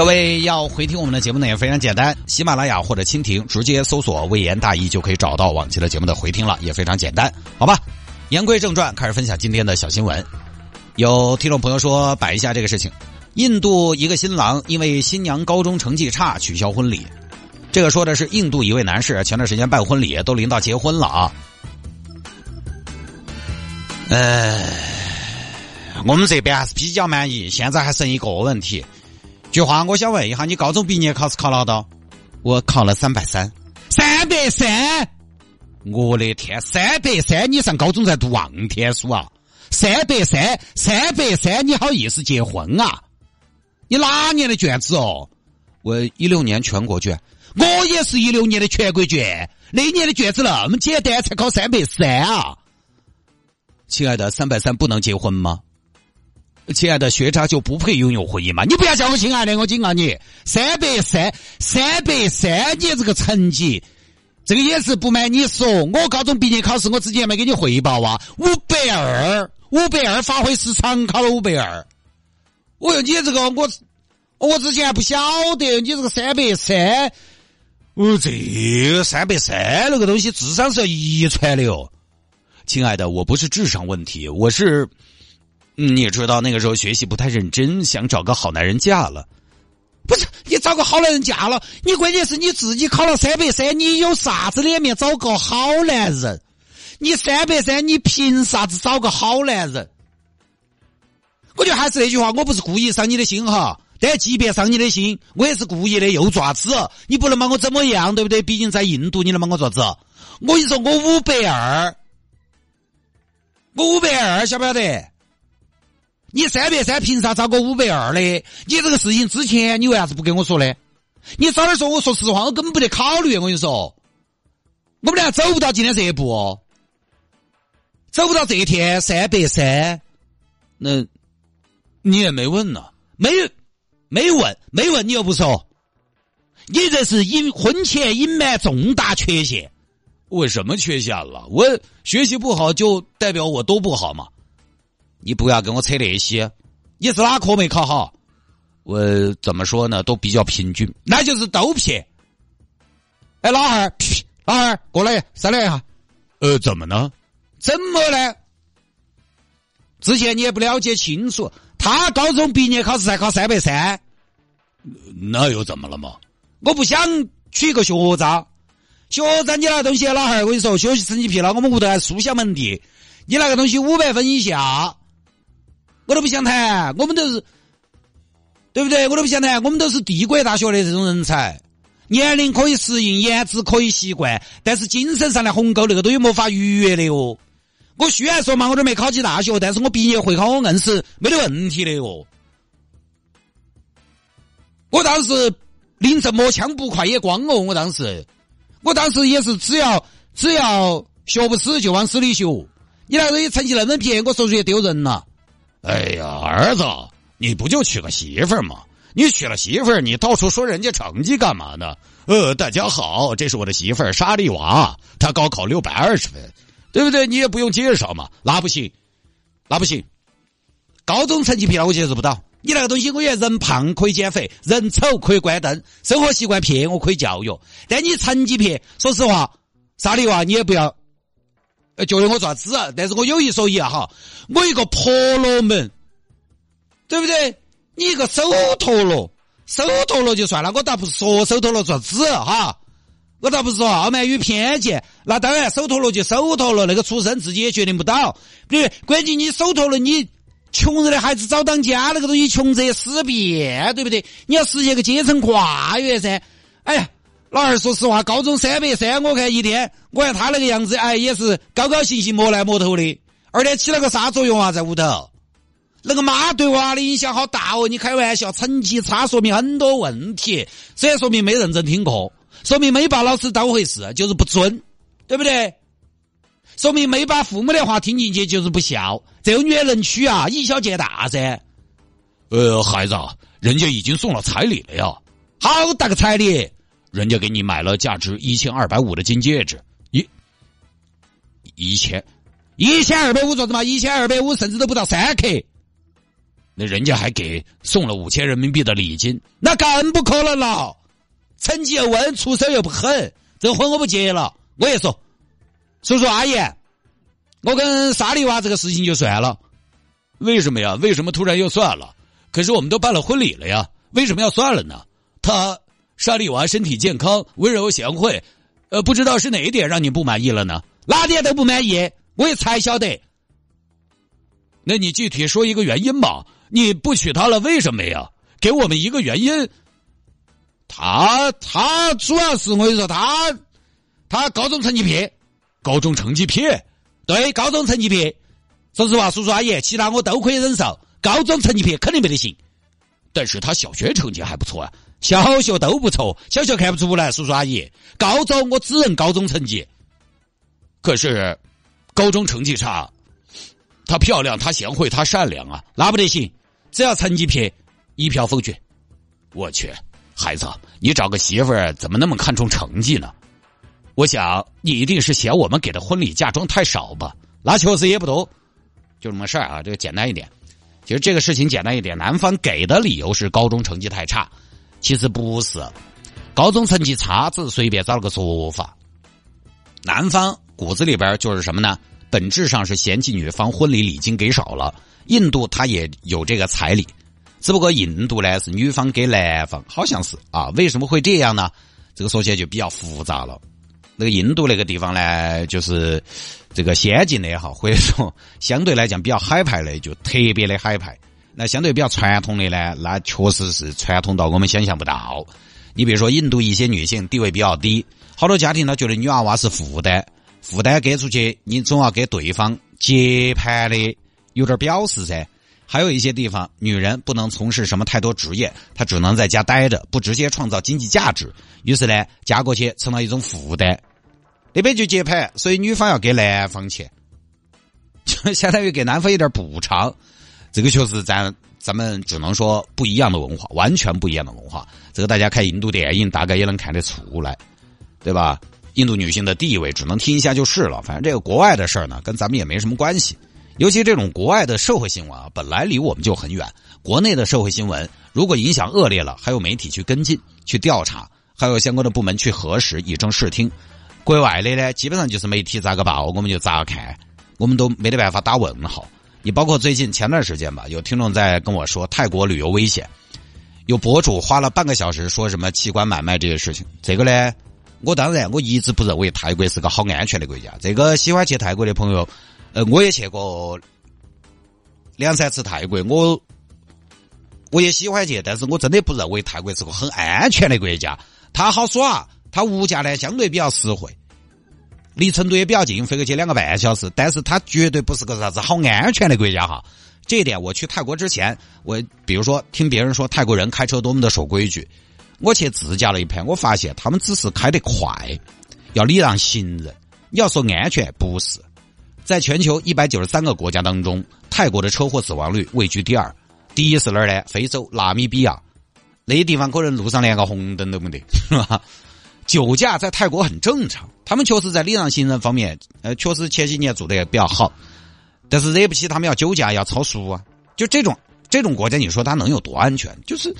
各位要回听我们的节目呢，也非常简单，喜马拉雅或者蜻蜓直接搜索“微言大义”就可以找到往期的节目的回听了，也非常简单，好吧？言归正传，开始分享今天的小新闻。有听众朋友说摆一下这个事情：印度一个新郎因为新娘高中成绩差取消婚礼。这个说的是印度一位男士前段时间办婚礼都临到结婚了啊。呃，我们这边还是比较满意，现在还剩一个问题。菊花，我想问一下，你高中毕业考试考哪到？我考了三百三，三百三！我的天，三百三！你上高中在读望天书啊？三百三，三百三！你好意思结婚啊？你哪年的卷子哦？我一六年全国卷，我也是一六年的全国卷。那年的卷子那么简单，才考三百三啊？亲爱的，三百三不能结婚吗？亲爱的学渣就不配拥有婚姻吗？你不要叫我亲爱的，我警告你，三百三，三百三，你这个成绩，这个也是不瞒你说，我高中毕业考试我之前没给你汇报啊，五百二，五百二发挥失常，考了五百二。我哟，你这个我，我之前不晓得，你这个三百三，哦，这三百三那个东西智商是要遗传的哦。亲爱的，我不是智商问题，我是。你也知道那个时候学习不太认真，想找个好男人嫁了。不是你找个好男人嫁了，你关键是你自己考了三百三，你有啥子脸面找个好男人？你三百三，你凭啥子找个好男人？我觉得还是那句话，我不是故意伤你的心哈，但即便伤你的心，我也是故意的，又爪子，你不能把我怎么样，对不对？毕竟在印度，你能把我爪子？我跟你说，我五百二，我五百二，晓不晓得？你三百三凭啥找个五百二的？你这个事情之前你为啥子不跟我说呢？你早点说，我说实话，我根本不得考虑。我跟你说，我们俩走不到今天这一步，走不到这一天三百三，那你也没问呢，没没问，没问你又不说，你这是隐婚前隐瞒重大缺陷。我什么缺陷了？我学习不好就代表我都不好吗？你不要跟我扯那些，你是哪科没考好？我怎么说呢？都比较平均，那就是都撇。哎，老二，老二，过来商量一下。呃，怎么呢？怎么呢？之前你也不了解清楚，他高中毕业考试才考三百三，那又怎么了嘛？我不想娶个学渣，学渣你那东西，老二，我跟你说，学习成绩撇了，我们屋头还书香门第，你那个东西五百分以下。我都不想谈，我们都是，对不对？我都不想谈，我们都是帝国大学的这种人才，年龄可以适应，颜值可以习惯，但是精神上的鸿沟那个东西没法逾越的哦。我虽然说嘛，我这没考起大学，但是我毕业会考我硬是没得问题的哦。我当时临阵磨枪不快也光哦，我当时，我当时也是只要只要学不死就往死里学。你那个成绩那么撇，我说出去丢人了。哎呀，儿子，你不就娶个媳妇儿吗？你娶了媳妇儿，你到处说人家成绩干嘛呢？呃，大家好，这是我的媳妇儿沙利娃，她高考六百二十分，对不对？你也不用介绍嘛。那不行，那不行，高中成绩撇我接受不到。你那个东西，我觉人胖可以减肥，人丑可以关灯，生活习惯撇我可以教育。但你成绩撇，说实话，沙利娃你也不要。觉得我爪子，但是我有一说一啊哈，我一个婆罗门，对不对？你一个手陀螺，手陀螺就算了，我倒不是说手陀螺爪子哈，我倒不是说傲慢与偏见，那当然手陀螺就手陀螺，那个出身自己也决定不到，对关键你手陀螺，你穷人的孩子早当家，那个东西穷则思变，对不对？你要实现个阶层跨越噻，哎呀。老二，说实话，高中三百三，我看一天，我看他那个样子，哎，也是高高兴兴、摸来摸头的。而且起了个啥作用啊？在屋头，那个妈对娃的影响好大哦！你开玩笑，成绩差说明很多问题，这也说明没认真听课。说明没把老师当回事，就是不尊，对不对？说明没把父母的话听进去，就是不孝。这个女人能娶啊，以小见大噻。呃，孩子，人家已经送了彩礼了呀，好大个彩礼！人家给你买了价值一千二百五的金戒指，一一千一千二百五做什么？一千二百五甚至都不到三克。那人家还给送了五千人民币的礼金，那更不可能了。成绩又稳，出手又不狠，这婚我不结了。我也说，叔叔阿姨，我跟沙利娃这个事情就算了。为什么呀？为什么突然又算了？可是我们都办了婚礼了呀，为什么要算了呢？他沙利娃身体健康，温柔贤惠，呃，不知道是哪一点让你不满意了呢？哪点都不满意，我也才晓得。那你具体说一个原因嘛？你不娶她了，为什么呀？给我们一个原因。他他主要是我跟你说，他他高中成绩撇，高中成绩撇，对，高中成绩撇。说实话，叔叔阿姨，其他我都可以忍受，高中成绩撇肯定没得行。但是他小学成绩还不错啊，小学都不错，小学看不出来，叔叔阿姨。高中我只认高中成绩，可是高中成绩差。她漂亮，她贤惠，她善良啊，那不得行。只要成绩撇，一票否决。我去，孩子，你找个媳妇儿怎么那么看重成绩呢？我想你一定是嫌我们给的婚礼嫁妆太少吧？那确实也不多，就这么事儿啊。这个简单一点，其实这个事情简单一点。男方给的理由是高中成绩太差，其实不是，高中成绩差只是随便找了个说法。男方骨子里边就是什么呢？本质上是嫌弃女方婚礼礼金给少了，印度他也有这个彩礼，只不过印度呢是女方给男方，好像是啊？为什么会这样呢？这个说起来就比较复杂了。那个印度那个地方呢，就是这个先进的也好，或者说相对来讲比较海派的，就特别的海派。那相对比较传统的呢，那确实是传统到我们想象不到。你比如说，印度一些女性地位比较低，好多家庭呢觉得女娃娃是负担。负担给出去，你总要给对方接盘的有点表示噻。还有一些地方，女人不能从事什么太多职业，她只能在家待着，不直接创造经济价值。于是呢，嫁过去成了一种负担。那边就接盘，所以女方要给男方钱，就相当于给男方一点补偿。这个确实咱咱们只能说不一样的文化，完全不一样的文化。这个大家看印度电影大概也能看得出来，对吧？印度女性的地位只能听一下就是了，反正这个国外的事儿呢，跟咱们也没什么关系。尤其这种国外的社会新闻啊，本来离我们就很远。国内的社会新闻如果影响恶劣了，还有媒体去跟进、去调查，还有相关的部门去核实、以正视听。国外的呢，基本上就是媒体咋个报，我们就咋看，我们都没得办法打问号。你包括最近前段时间吧，有听众在跟我说泰国旅游危险，有博主花了半个小时说什么器官买卖这些事情，这个呢？我当然，我一直不认为泰国是个好安全的国家。这个喜欢去泰国的朋友，呃，我也去过两三次泰国，我我也喜欢去，但是我真的不认为泰国是个很安全的国家。它好耍，它物价呢相对比较实惠，离成都也比较近，飞过去两个半小时。但是它绝对不是个啥子好安全的国家哈。这一点，我去泰国之前，我比如说听别人说泰国人开车多么的守规矩。我去自驾了一盘，我发现他们只是开得快，要礼让行人。你要说安全，不是。在全球一百九十三个国家当中，泰国的车祸死亡率位居第二，第一是哪儿呢？非洲纳米比亚，那些地方可能路上连个红灯都没得，是吧？酒驾在泰国很正常，他们确实在礼让行人方面，呃，确实前几年做的也比较好，但是惹不起他们要酒驾要超速啊。就这种这种国家，你说它能有多安全？就是。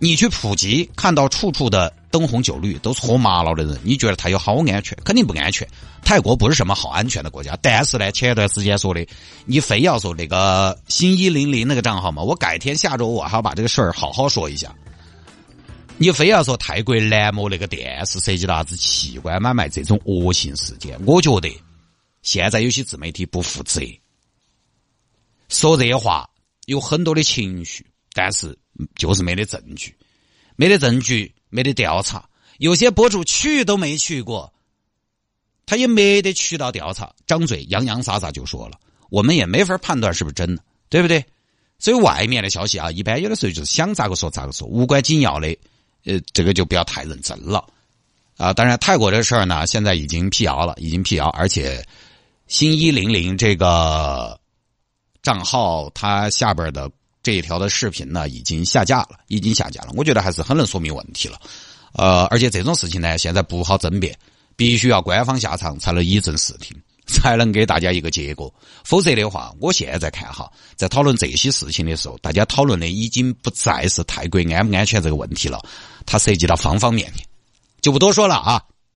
你去普吉看到处处的灯红酒绿，都是喝麻了的人，你觉得他有好安全？肯定不安全。泰国不是什么好安全的国家。但是呢，前一段时间说的，你非要说那个新一零零那个账号嘛，我改天下周我还要把这个事儿好好说一下。你非要说泰国蓝魔那个店是涉及到啥子器官买卖这种恶性事件，我觉得现在有些自媒体不负责，说这些话有很多的情绪。但是就是没得证据，没得证据，没得调查。有些博主去都没去过，他也没得渠道调查，张嘴洋洋洒洒就说了，我们也没法判断是不是真的，对不对？所以外面的消息啊，一般有的时候就是想咋个说咋个说，无关紧要的，呃，这个就不要太认真了。啊，当然泰国这事儿呢，现在已经辟谣了，已经辟谣，而且新一零零这个账号它下边的这一条的视频呢，已经下架了，已经下架了。我觉得还是很能说明问题了。呃，而且这种事情呢，现在不好争辩，必须要官方下场才能以正视听，才能给大家一个结果。否则的话，我现在看哈，在讨论这些事情的时候，大家讨论的已经不再是泰国安不安全这个问题了，它涉及到方方面面。就不多说了啊。